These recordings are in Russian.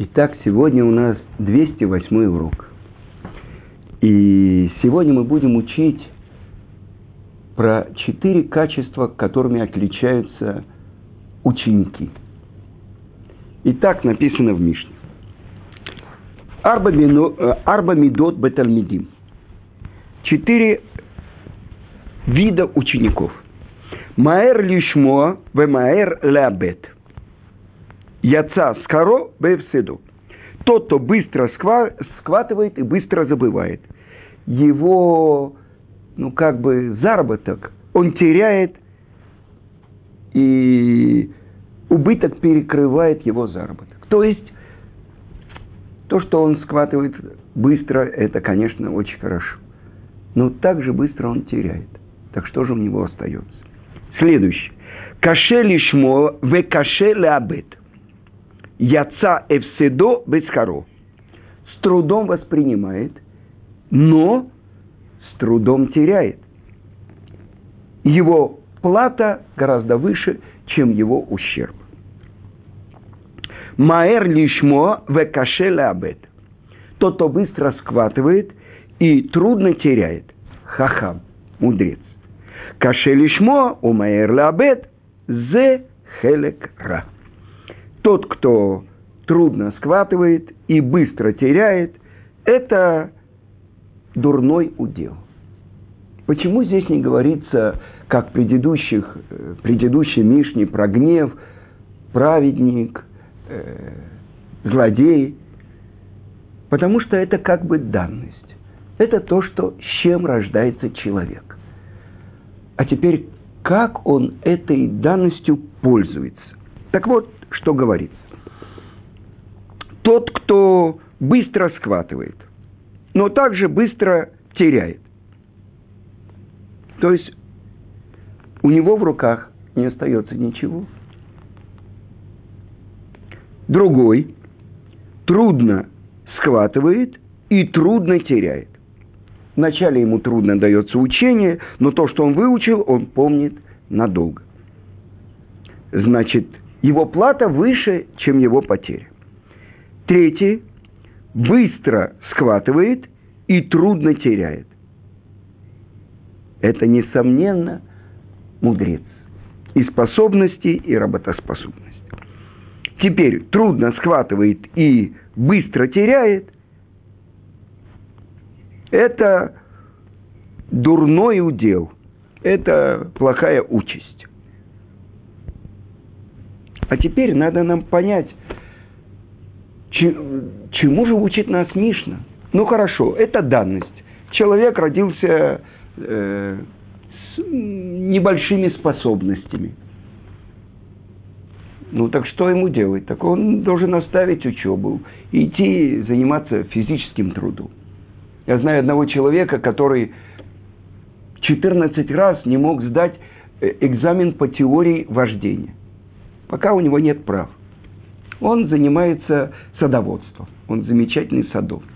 Итак, сегодня у нас 208 урок. И сегодня мы будем учить про четыре качества, которыми отличаются ученики. И так написано в Мишне. Арба, мино, э, мидот бетальмидим. Четыре вида учеников. Маэр лишмо, ве маэр леабет – Яца скоро бевседу. Тот, кто быстро схватывает и быстро забывает. Его, ну, как бы, заработок он теряет, и убыток перекрывает его заработок. То есть, то, что он схватывает быстро, это, конечно, очень хорошо. Но также быстро он теряет. Так что же у него остается? Следующее. Каше лишмо, ве каше леабет. Яца эвседо бесхаро. С трудом воспринимает, но с трудом теряет. Его плата гораздо выше, чем его ущерб. Маэр лишмо векаше абет. Тот, кто быстро схватывает и трудно теряет. Хахам, мудрец. Каше лишмо у маэр абет зе хелек ра тот, кто трудно схватывает и быстро теряет, это дурной удел. Почему здесь не говорится, как в предыдущих, э, предыдущей Мишне про гнев, праведник, э, злодей? Потому что это как бы данность. Это то, что, с чем рождается человек. А теперь, как он этой данностью пользуется? Так вот, что говорится. Тот, кто быстро схватывает, но также быстро теряет. То есть у него в руках не остается ничего. Другой трудно схватывает и трудно теряет. Вначале ему трудно дается учение, но то, что он выучил, он помнит надолго. Значит, его плата выше, чем его потеря. Третий быстро схватывает и трудно теряет. Это, несомненно, мудрец. И способности, и работоспособность. Теперь трудно схватывает и быстро теряет. Это дурной удел. Это плохая участь. А теперь надо нам понять, чему же учит нас Мишна. Ну хорошо, это данность. Человек родился э, с небольшими способностями. Ну так что ему делать? Так он должен оставить учебу идти заниматься физическим трудом. Я знаю одного человека, который 14 раз не мог сдать э, экзамен по теории вождения пока у него нет прав. Он занимается садоводством. Он замечательный садовник.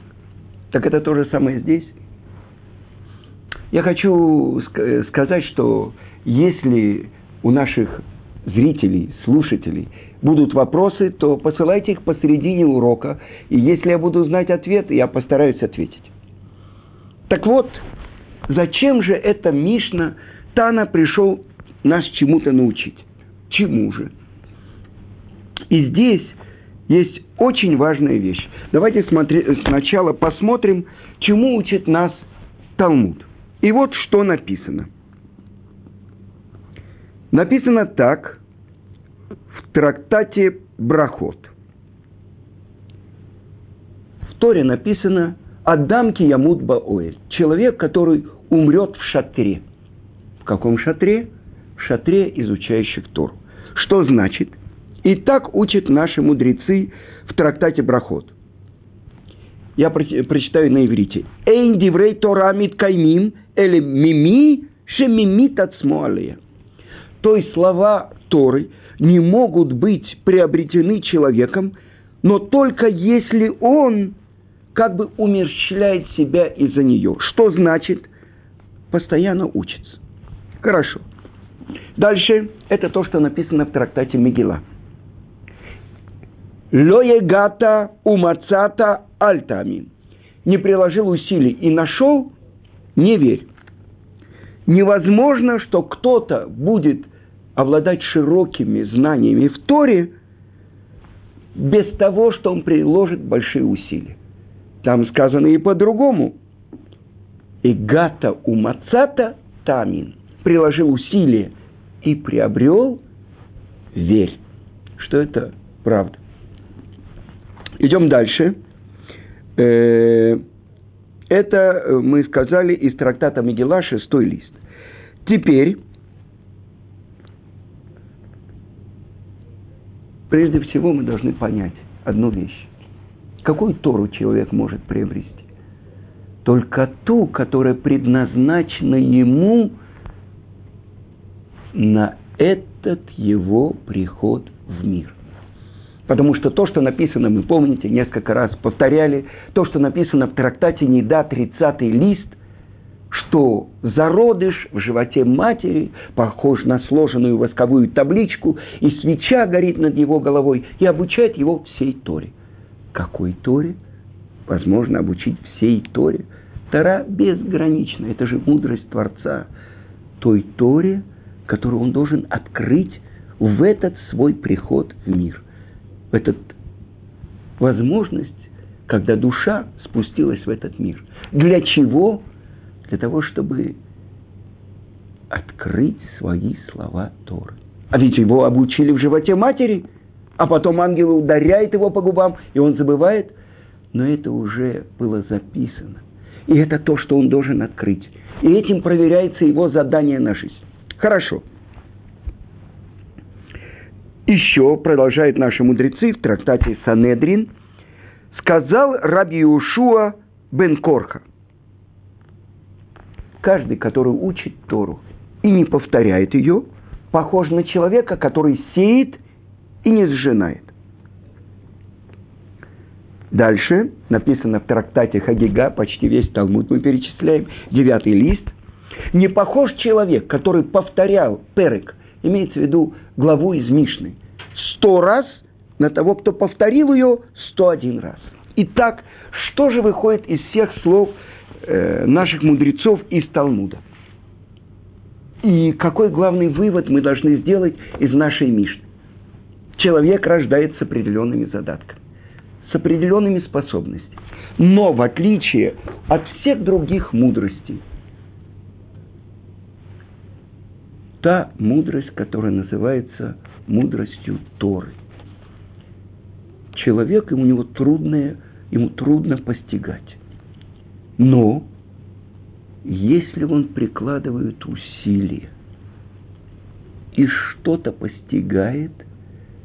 Так это то же самое здесь. Я хочу сказать, что если у наших зрителей, слушателей будут вопросы, то посылайте их посередине урока, и если я буду знать ответ, я постараюсь ответить. Так вот, зачем же эта Мишна Тана пришел нас чему-то научить? Чему же? И здесь есть очень важная вещь. Давайте смотри, сначала посмотрим, чему учит нас Талмуд. И вот что написано. Написано так в трактате Брахот. В Торе написано «Адамки Ямут Баоэль» – человек, который умрет в шатре. В каком шатре? В шатре изучающих Тору. Что значит – и так учат наши мудрецы в трактате Брахот. Я прочитаю на иврите. Эйн диврей Тора каймим или мими шемимит от То есть слова Торы не могут быть приобретены человеком, но только если он как бы умерщвляет себя из-за нее. Что значит? Постоянно учится. Хорошо. Дальше это то, что написано в трактате Мегила – Лоегата умацата альтамин. Не приложил усилий и нашел, не верь. Невозможно, что кто-то будет обладать широкими знаниями в Торе без того, что он приложит большие усилия. Там сказано и по-другому. И гата умацата тамин. Приложил усилия и приобрел, верь, что это правда. Идем дальше. Э, это э, мы сказали из трактата Мегила, шестой лист. Теперь, прежде всего мы должны понять одну вещь. Какую Тору человек может приобрести? Только ту, которая предназначена ему на этот его приход в мир. Потому что то, что написано, мы помните, несколько раз повторяли, то, что написано в трактате «Неда», 30 лист, что зародыш в животе матери похож на сложенную восковую табличку, и свеча горит над его головой, и обучает его всей Торе. Какой Торе? Возможно, обучить всей Торе. Тора безгранична, это же мудрость Творца. Той Торе, которую он должен открыть в этот свой приход в мир. В этот возможность, когда душа спустилась в этот мир. Для чего? Для того, чтобы открыть свои слова Торы. А ведь его обучили в животе матери, а потом ангел ударяет его по губам, и он забывает. Но это уже было записано. И это то, что он должен открыть. И этим проверяется его задание на жизнь. Хорошо. Еще, продолжают наши мудрецы в трактате Санедрин, сказал Раби Ушуа бен Корха. Каждый, который учит Тору и не повторяет ее, похож на человека, который сеет и не сжинает. Дальше написано в трактате Хагига, почти весь Талмуд мы перечисляем, девятый лист. Не похож человек, который повторял перек, имеется в виду главу из Мишны, сто раз на того, кто повторил ее сто один раз. Итак, что же выходит из всех слов э, наших мудрецов из Талмуда? И какой главный вывод мы должны сделать из нашей Мишны? Человек рождается с определенными задатками, с определенными способностями. Но в отличие от всех других мудростей, та мудрость, которая называется мудростью Торы. Человек, ему него трудное, ему трудно постигать. Но если он прикладывает усилия и что-то постигает,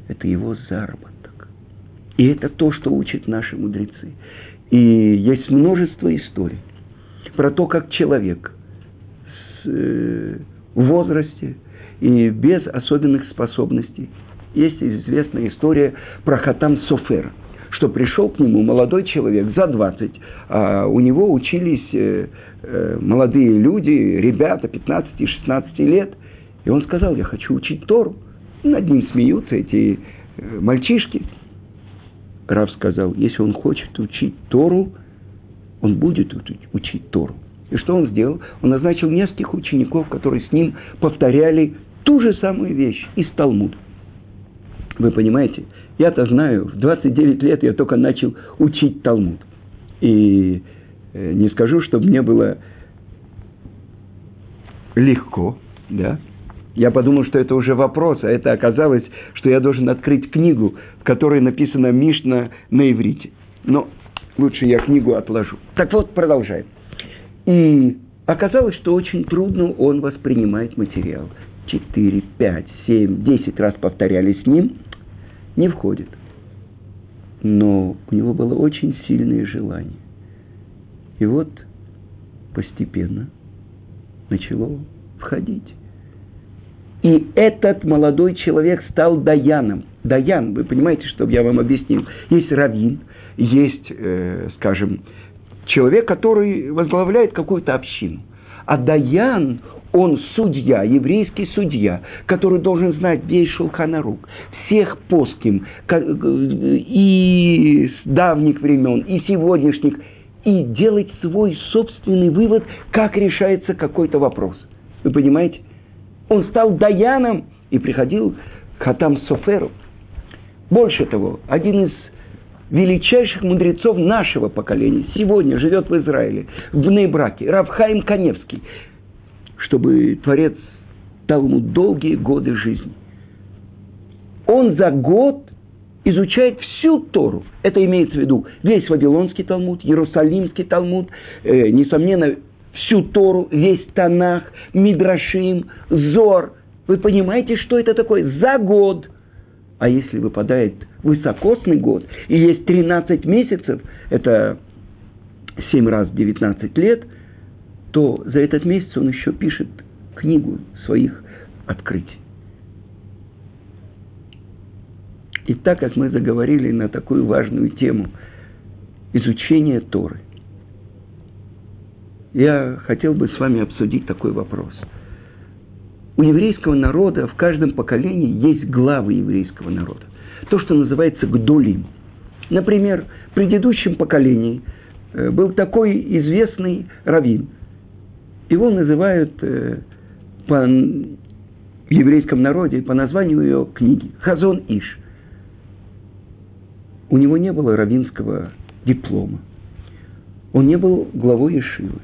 это его заработок. И это то, что учат наши мудрецы. И есть множество историй про то, как человек э, возрасте и без особенных способностей. Есть известная история про Хатам Софера, что пришел к нему молодой человек за 20, а у него учились э, э, молодые люди, ребята 15-16 лет, и он сказал, я хочу учить Тору. над ним смеются эти э, мальчишки. Рав сказал, если он хочет учить Тору, он будет учить Тору. И что он сделал? Он назначил нескольких учеников, которые с ним повторяли ту же самую вещь из Талмуда. Вы понимаете, я-то знаю, в 29 лет я только начал учить Талмуд. И э, не скажу, чтобы мне было легко, да. Я подумал, что это уже вопрос, а это оказалось, что я должен открыть книгу, в которой написано Мишна на иврите. Но лучше я книгу отложу. Так вот, продолжаем. И оказалось, что очень трудно он воспринимает материал. Четыре, пять, семь, десять раз повторяли с ним, не входит. Но у него было очень сильное желание. И вот постепенно начало входить. И этот молодой человек стал даяном. Даян, вы понимаете, чтобы я вам объяснил. Есть раввин, есть, э, скажем, человек, который возглавляет какую-то общину. А Даян, он судья, еврейский судья, который должен знать весь Шулханарук, всех поским, и с давних времен, и сегодняшних, и делать свой собственный вывод, как решается какой-то вопрос. Вы понимаете? Он стал Даяном и приходил к Хатам Соферу. Больше того, один из величайших мудрецов нашего поколения сегодня живет в Израиле, в Нейбраке, Равхаим Каневский, чтобы Творец дал ему долгие годы жизни. Он за год изучает всю Тору. Это имеется в виду весь Вавилонский Талмуд, Иерусалимский Талмуд, э, несомненно, всю Тору, весь Танах, Мидрашим, Зор. Вы понимаете, что это такое? За год. А если выпадает высокосный год, и есть 13 месяцев, это 7 раз 19 лет, то за этот месяц он еще пишет книгу своих открытий. И так как мы заговорили на такую важную тему изучения Торы, я хотел бы с вами обсудить такой вопрос. У еврейского народа в каждом поколении есть главы еврейского народа. То, что называется гдулим. Например, в предыдущем поколении э, был такой известный раввин. Его называют э, по еврейском народе по названию ее книги Хазон Иш. У него не было равинского диплома. Он не был главой Ишивы.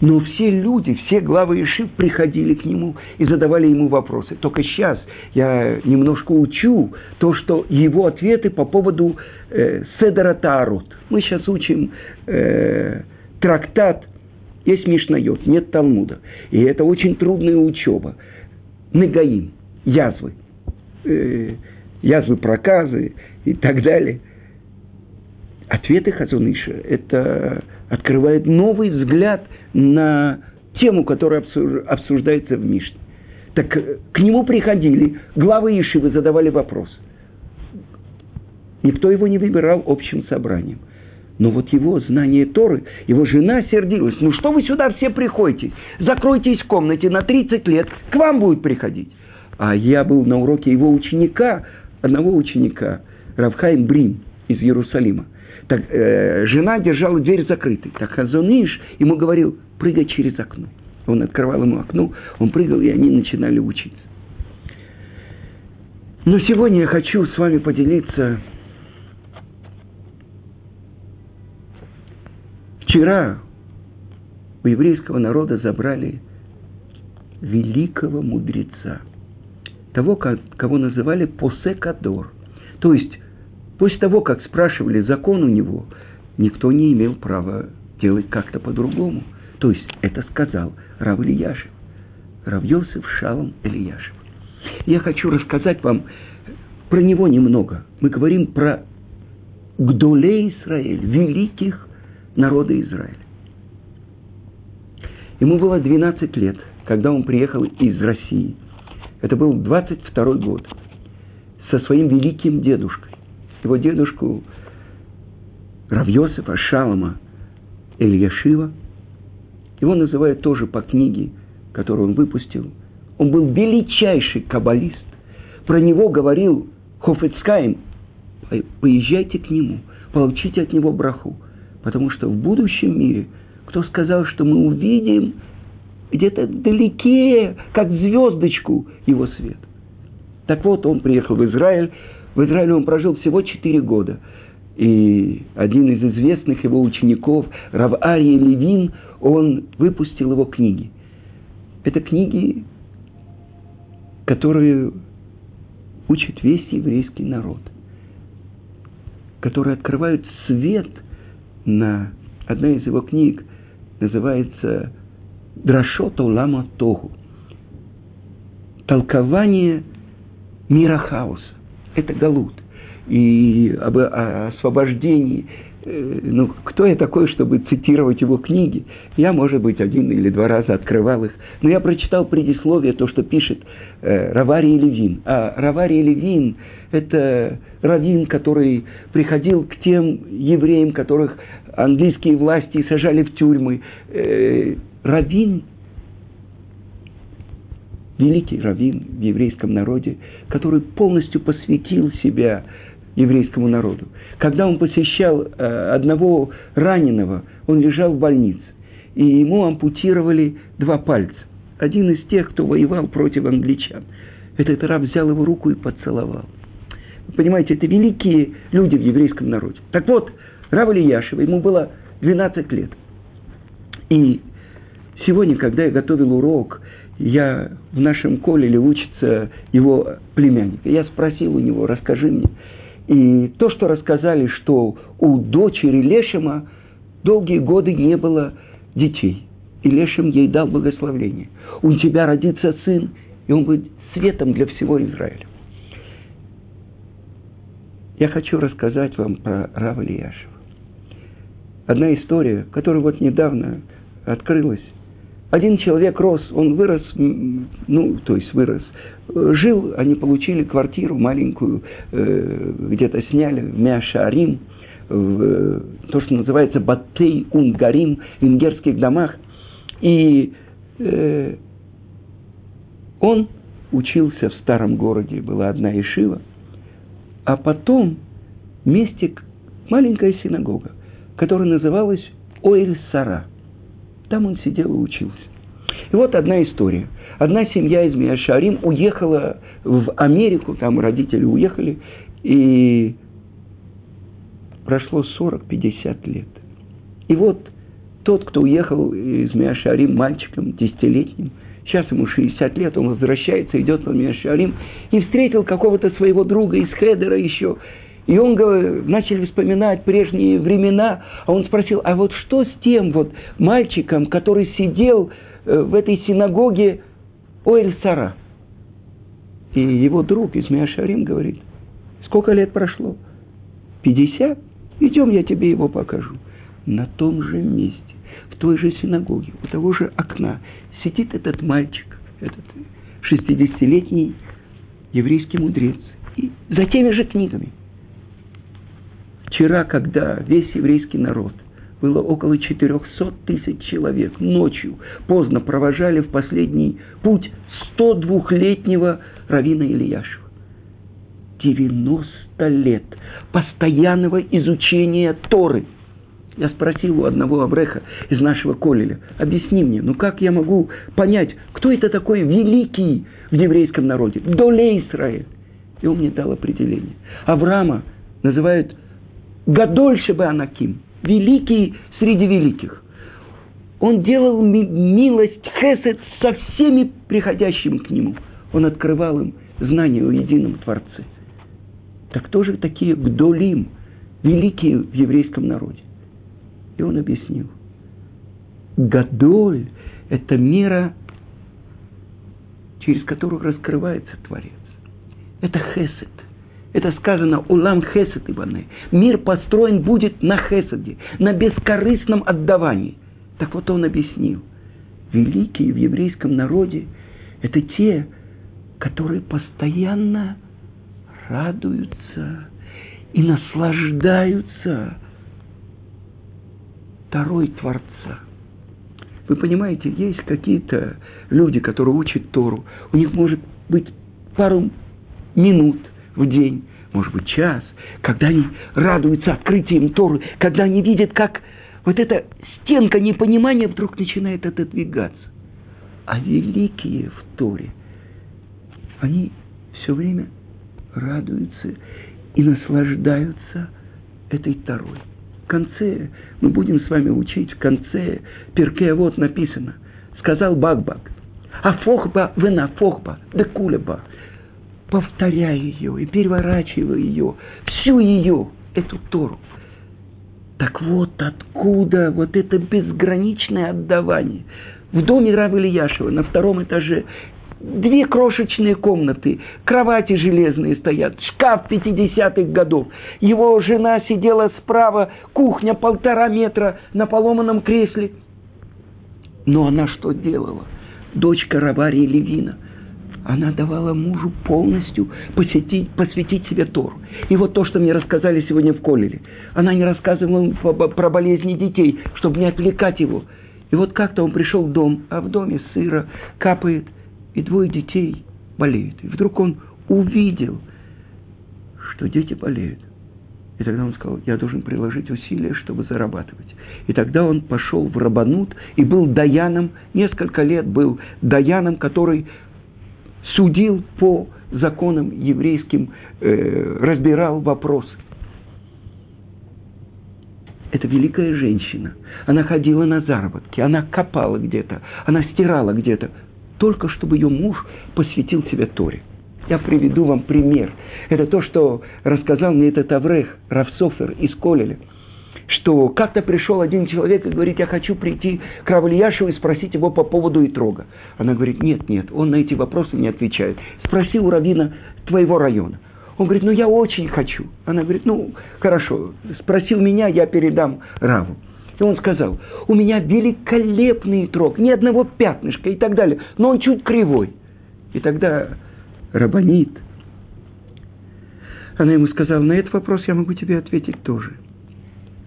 Но все люди, все главы Ишив приходили к нему и задавали ему вопросы. Только сейчас я немножко учу то, что его ответы по поводу э, Седера Таарот. Мы сейчас учим э, трактат, есть Мишнайот, нет Талмуда. И это очень трудная учеба. Негаим, язвы, э, язвы проказы и так далее. Ответы Хазуныша – это открывает новый взгляд на тему, которая обсуждается в Мишне. Так э, к нему приходили, главы Ишивы задавали вопрос. Никто его не выбирал общим собранием. Но вот его знание Торы, его жена сердилась. Ну что вы сюда все приходите? Закройтесь в комнате на 30 лет, к вам будет приходить. А я был на уроке его ученика, одного ученика, Равхайм Брим из Иерусалима. Так, э, жена держала дверь закрытой. Так Хазониш ему говорил, прыгай через окно. Он открывал ему окно, он прыгал, и они начинали учиться. Но сегодня я хочу с вами поделиться. Вчера у еврейского народа забрали великого мудреца, того, кого называли Посекадор, то есть После того, как спрашивали закон у него, никто не имел права делать как-то по-другому. То есть это сказал Рав Ильяшев. Рав Йосиф Шалом Ильяшев. Я хочу рассказать вам про него немного. Мы говорим про Гдуле Израиль, великих народа Израиля. Ему было 12 лет, когда он приехал из России. Это был 22 год. Со своим великим дедушкой его дедушку Равьосифа Шалома Ильяшива. Его называют тоже по книге, которую он выпустил. Он был величайший каббалист. Про него говорил Хофицкайм. Поезжайте к нему, получите от него браху. Потому что в будущем мире, кто сказал, что мы увидим где-то далеке, как звездочку, его свет. Так вот, он приехал в Израиль, в Израиле он прожил всего 4 года. И один из известных его учеников, Рав Ария Левин, он выпустил его книги. Это книги, которые учат весь еврейский народ, которые открывают свет на... Одна из его книг называется «Драшот Олама Тогу» – толкование мира хаоса это галут. И об освобождении. Э, ну, кто я такой, чтобы цитировать его книги? Я, может быть, один или два раза открывал их. Но я прочитал предисловие, то, что пишет э, Раварий Левин. А Раварий Левин – это раввин, который приходил к тем евреям, которых английские власти сажали в тюрьмы. Э, раввин, великий раввин в еврейском народе, который полностью посвятил себя еврейскому народу. Когда он посещал э, одного раненого, он лежал в больнице, и ему ампутировали два пальца. Один из тех, кто воевал против англичан. Этот раб взял его руку и поцеловал. Вы понимаете, это великие люди в еврейском народе. Так вот, Рав Ильяшева, ему было 12 лет. И сегодня, когда я готовил урок, я в нашем колеле учится его племянник. Я спросил у него, расскажи мне. И то, что рассказали, что у дочери Лешема долгие годы не было детей. И Лешем ей дал благословение. У тебя родится сын, и он будет светом для всего Израиля. Я хочу рассказать вам про Рава Лияшева. Одна история, которая вот недавно открылась. Один человек рос, он вырос, ну, то есть вырос, жил, они получили квартиру маленькую, э, где-то сняли в Мяшарим, в э, то, что называется Батей Унгарим, в венгерских домах. И э, он учился в старом городе, была одна ишива, а потом вместе маленькая синагога, которая называлась Оэль-Сара. Там он сидел и учился. И вот одна история. Одна семья из Миашарим уехала в Америку, там родители уехали, и прошло 40-50 лет. И вот тот, кто уехал из Миашарим мальчиком, десятилетним, сейчас ему 60 лет, он возвращается, идет по Миашарим, и встретил какого-то своего друга из Хедера еще, и он начали вспоминать прежние времена, а он спросил, а вот что с тем вот мальчиком, который сидел э, в этой синагоге Оэль-Сара? И его друг из Миашарим говорит, сколько лет прошло? 50? Идем, я тебе его покажу. На том же месте, в той же синагоге, у того же окна, сидит этот мальчик, этот 60-летний еврейский мудрец, и за теми же книгами – Вчера, когда весь еврейский народ, было около 400 тысяч человек, ночью поздно провожали в последний путь 102-летнего Равина Ильяшева. 90 лет постоянного изучения Торы. Я спросил у одного Абреха из нашего колеля, объясни мне, ну как я могу понять, кто это такой великий в еврейском народе, Доле Израиль? И он мне дал определение. Авраама называют Гадольше бы Анаким, великий среди великих. Он делал милость, хесед со всеми приходящими к нему. Он открывал им знание о едином Творце. Так кто же такие гдолим, великие в еврейском народе? И он объяснил. Гадоль – это мера, через которую раскрывается Творец. Это хесед. Это сказано «Улам хесед Иваны». Мир построен будет на хесаде, на бескорыстном отдавании. Так вот он объяснил. Великие в еврейском народе – это те, которые постоянно радуются и наслаждаются второй Творца. Вы понимаете, есть какие-то люди, которые учат Тору, у них может быть пару минут – в день, может быть, час, когда они радуются открытием Торы, когда они видят, как вот эта стенка непонимания вдруг начинает отодвигаться. А великие в Торе, они все время радуются и наслаждаются этой Торой. В конце, мы будем с вами учить, в конце Перкея вот написано, сказал Багбаг, а фохба, вена фохба, да кулеба повторяя ее и переворачивая ее, всю ее, эту Тору. Так вот откуда вот это безграничное отдавание. В доме Рава Ильяшева на втором этаже две крошечные комнаты, кровати железные стоят, шкаф 50-х годов. Его жена сидела справа, кухня полтора метра на поломанном кресле. Но она что делала? Дочка Раварии Левина – она давала мужу полностью посетить, посвятить себе Тору. И вот то, что мне рассказали сегодня в Колеле. Она не рассказывала про болезни детей, чтобы не отвлекать его. И вот как-то он пришел в дом, а в доме сыро капает, и двое детей болеют. И вдруг он увидел, что дети болеют. И тогда он сказал, я должен приложить усилия, чтобы зарабатывать. И тогда он пошел в Рабанут и был даяном, несколько лет был даяном, который судил по законам еврейским, э, разбирал вопросы. Это великая женщина. Она ходила на заработки, она копала где-то, она стирала где-то, только чтобы ее муж посвятил себе Торе. Я приведу вам пример. Это то, что рассказал мне этот Аврех, Равсофер из Колеля, что как-то пришел один человек и говорит, я хочу прийти к Равлияшеву и спросить его по поводу Итрога. Она говорит, нет, нет, он на эти вопросы не отвечает. Спроси у Равина твоего района. Он говорит, ну я очень хочу. Она говорит, ну хорошо, спросил меня, я передам Раву. И он сказал, у меня великолепный трог, ни одного пятнышка и так далее, но он чуть кривой. И тогда Рабанит, она ему сказала, на этот вопрос я могу тебе ответить тоже.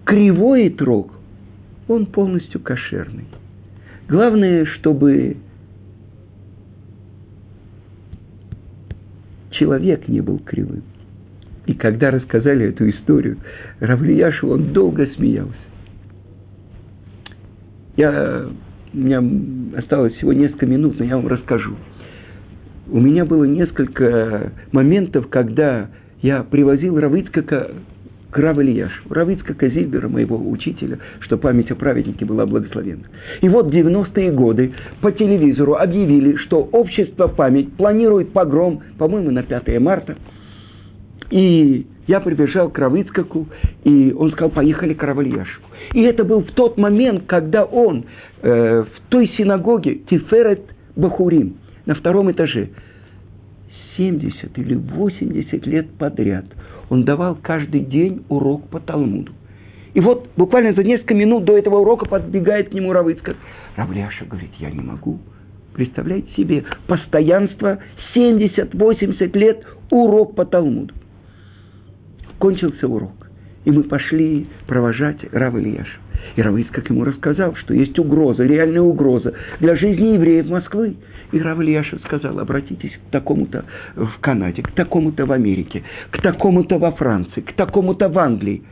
Кривой трог, он полностью кошерный. Главное, чтобы человек не был кривым. И когда рассказали эту историю, Равлияшу, он долго смеялся. Я, у меня осталось всего несколько минут, но я вам расскажу. У меня было несколько моментов, когда я привозил Равицкака к Равильяшу, Равицкака Зильбера, моего учителя, что память о праведнике была благословена. И вот в 90-е годы по телевизору объявили, что общество «Память» планирует погром, по-моему, на 5 марта. И я прибежал к Равицкаку, и он сказал, поехали к Равильяшу. И это был в тот момент, когда он э, в той синагоге Тиферет Бахурим на втором этаже 70 или 80 лет подряд он давал каждый день урок по Талмуду. И вот буквально за несколько минут до этого урока подбегает к нему Равыцкак. Равляша говорит, я не могу. Представляете себе, постоянство 70-80 лет урок по Талмуду. Кончился урок. И мы пошли провожать Рав Ильяша. И Рав как ему рассказал, что есть угроза, реальная угроза для жизни евреев Москвы. И Рав Ильяша сказал, обратитесь к такому-то в Канаде, к такому-то в Америке, к такому-то во Франции, к такому-то в Англии.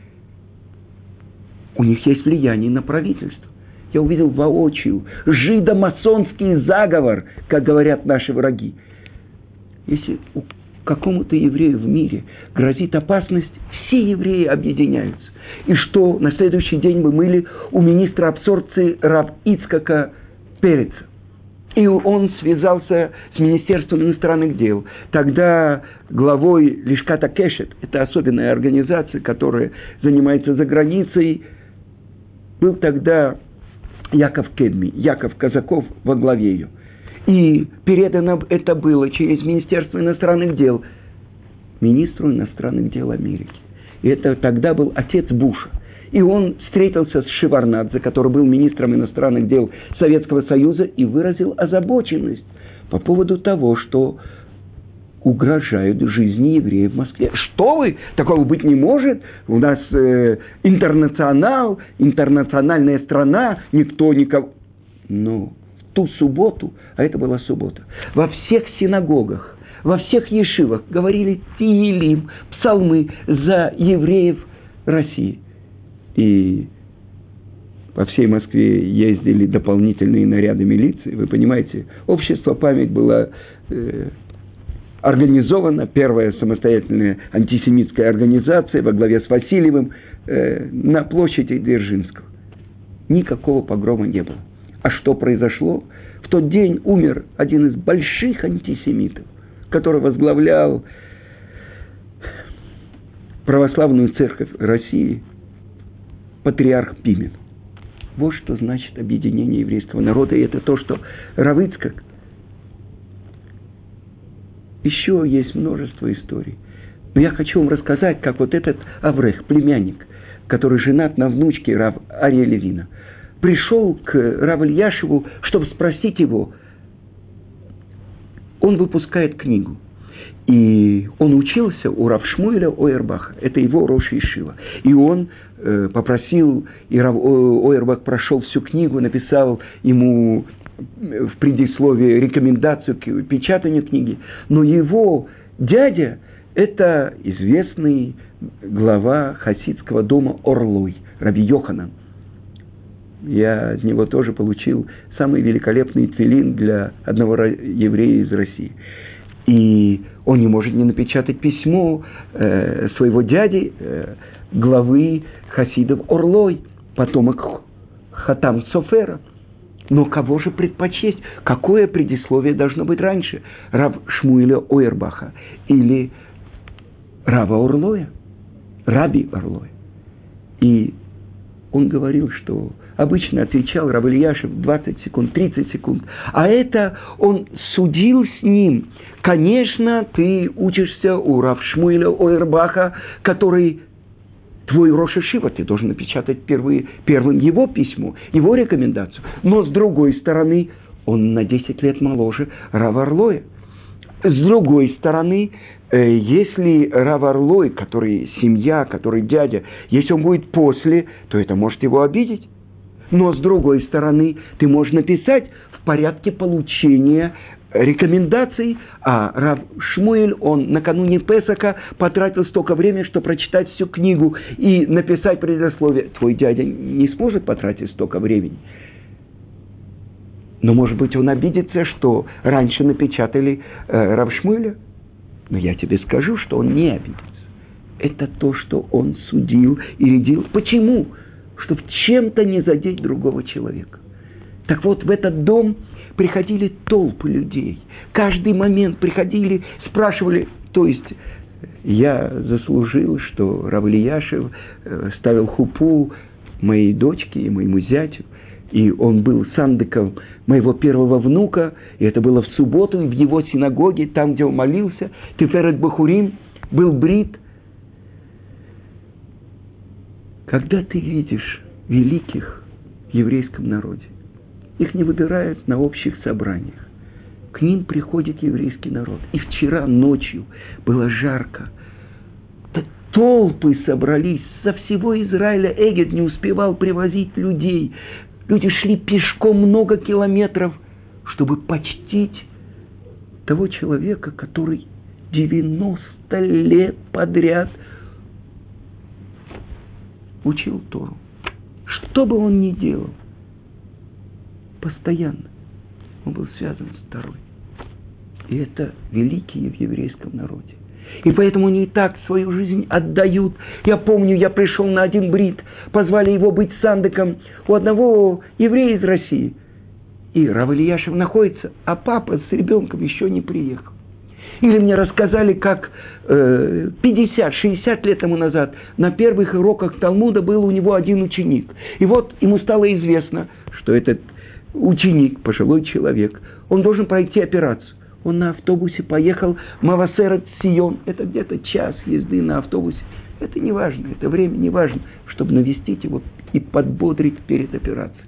У них есть влияние на правительство. Я увидел воочию жидомасонский заговор, как говорят наши враги. Если какому-то еврею в мире грозит опасность, все евреи объединяются. И что на следующий день мы мыли у министра абсорбции Рав Ицкака Переца. И он связался с Министерством иностранных дел. Тогда главой Лишката Кешет, это особенная организация, которая занимается за границей, был тогда Яков Кедми, Яков Казаков во главе ее. И передано это было через Министерство иностранных дел министру иностранных дел Америки. И это тогда был отец Буша. И он встретился с Шеварнадзе, который был министром иностранных дел Советского Союза, и выразил озабоченность по поводу того, что угрожают жизни евреев в Москве. Что вы? Такого быть не может. У нас э, интернационал, интернациональная страна, никто никого. Но ту субботу, а это была суббота, во всех синагогах, во всех ешивах говорили Тиилим, псалмы за евреев России. И по всей Москве ездили дополнительные наряды милиции. Вы понимаете, общество «Память» было э, организовано, первая самостоятельная антисемитская организация во главе с Васильевым э, на площади Дзержинского. Никакого погрома не было. А что произошло? В тот день умер один из больших антисемитов, который возглавлял православную церковь России, патриарх Пимен. Вот что значит объединение еврейского народа, и это то, что Равыцкак. Еще есть множество историй. Но я хочу вам рассказать, как вот этот Аврех, племянник, который женат на внучке Рав Ария Левина – пришел к Раву Ильяшеву, чтобы спросить его. Он выпускает книгу. И он учился у Равшмуэля Ойербаха. Это его Роши Ишива. И он э, попросил, и Рав Ойербах прошел всю книгу, написал ему в предисловии рекомендацию к печатанию книги. Но его дядя – это известный глава хасидского дома Орлой, Раби Йоханан. Я из него тоже получил самый великолепный твилин для одного еврея из России. И он не может не напечатать письмо э, своего дяди, э, главы хасидов Орлой, потомок Хатам Софера. Но кого же предпочесть? Какое предисловие должно быть раньше? Рав Шмуэля Ойербаха или Рава Орлоя? Раби Орлоя. И он говорил, что обычно отвечал Рав Ильяшев 20 секунд, 30 секунд. А это он судил с ним. Конечно, ты учишься у Рав Шмуэля Ойербаха, который твой Роша Шива, ты должен напечатать первые, первым его письмо, его рекомендацию. Но с другой стороны, он на 10 лет моложе Рава Орлоя. С другой стороны, э, если Рав Орлой, который семья, который дядя, если он будет после, то это может его обидеть. Но с другой стороны, ты можешь написать в порядке получения рекомендаций, а Рав Шмуэль, он накануне Песака потратил столько времени, чтобы прочитать всю книгу и написать предисловие. Твой дядя не сможет потратить столько времени. Но, может быть, он обидится, что раньше напечатали э, Рав. Но я тебе скажу, что он не обидится. Это то, что он судил и рядил. Почему? Чтобы чем-то не задеть другого человека. Так вот, в этот дом приходили толпы людей. Каждый момент приходили, спрашивали, то есть я заслужил, что Равлияшев э, ставил хупу моей дочке и моему зятю, и он был сандыком моего первого внука, и это было в субботу, и в его синагоге, там, где он молился, Тиферет Бахурим, был брит. Когда ты видишь великих в еврейском народе, их не выбирают на общих собраниях. К ним приходит еврейский народ. И вчера ночью было жарко. Толпы собрались со всего Израиля. Эгед не успевал привозить людей. Люди шли пешком много километров, чтобы почтить того человека, который 90 лет подряд учил Тору. Что бы он ни делал – постоянно. Он был связан с второй. И это великие в еврейском народе. И поэтому они и так свою жизнь отдают. Я помню, я пришел на один брит, позвали его быть сандыком у одного еврея из России. И Рав Ильяшев находится, а папа с ребенком еще не приехал. Или мне рассказали, как э, 50-60 лет тому назад на первых уроках Талмуда был у него один ученик. И вот ему стало известно, что этот ученик, пожилой человек, он должен пройти операцию. Он на автобусе поехал Мавасерат Сион. Это где-то час езды на автобусе. Это не важно, это время не важно, чтобы навестить его и подбодрить перед операцией.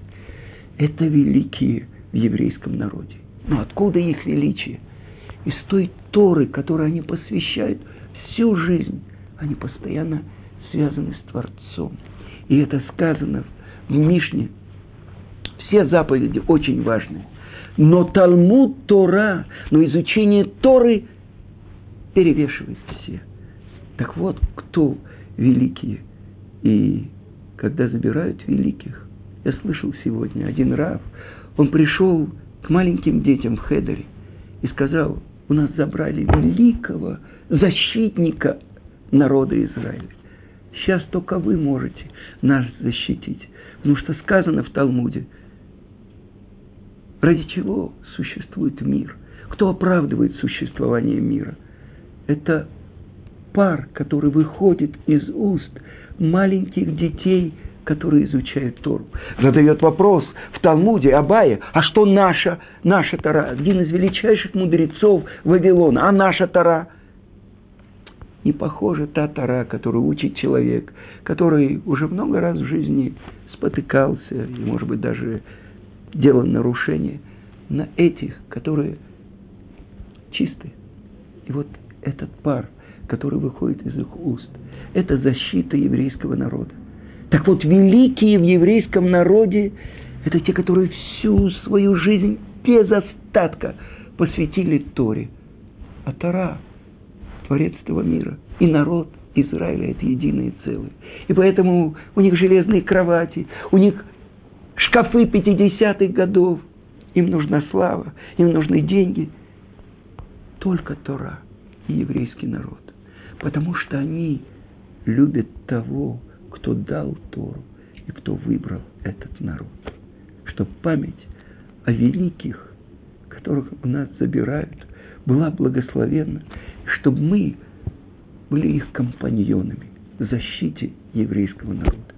Это великие в еврейском народе. Но откуда их величие? Из той Торы, которой они посвящают всю жизнь. Они постоянно связаны с Творцом. И это сказано в Мишне – все заповеди очень важны. Но Талмуд Тора, но изучение Торы перевешивает все. Так вот, кто великие. И когда забирают великих, я слышал сегодня один рав, он пришел к маленьким детям в Хедере и сказал, у нас забрали великого защитника народа Израиля. Сейчас только вы можете нас защитить. Потому что сказано в Талмуде – Ради чего существует мир? Кто оправдывает существование мира? Это пар, который выходит из уст маленьких детей, которые изучают Тору. Задает вопрос в Талмуде Абая, а что наша, наша Тора? Один из величайших мудрецов Вавилона, а наша Тора? Не похожа та Тора, которую учит человек, который уже много раз в жизни спотыкался, и, может быть, даже делал нарушение на этих, которые чистые. И вот этот пар, который выходит из их уст, это защита еврейского народа. Так вот, великие в еврейском народе – это те, которые всю свою жизнь без остатка посвятили Торе. А Тора – Творец этого мира. И народ Израиля – это единое целое. И поэтому у них железные кровати, у них шкафы 50-х годов. Им нужна слава, им нужны деньги. Только Тора и еврейский народ. Потому что они любят того, кто дал Тору и кто выбрал этот народ. Чтобы память о великих, которых у нас забирают, была благословенна, чтобы мы были их компаньонами в защите еврейского народа.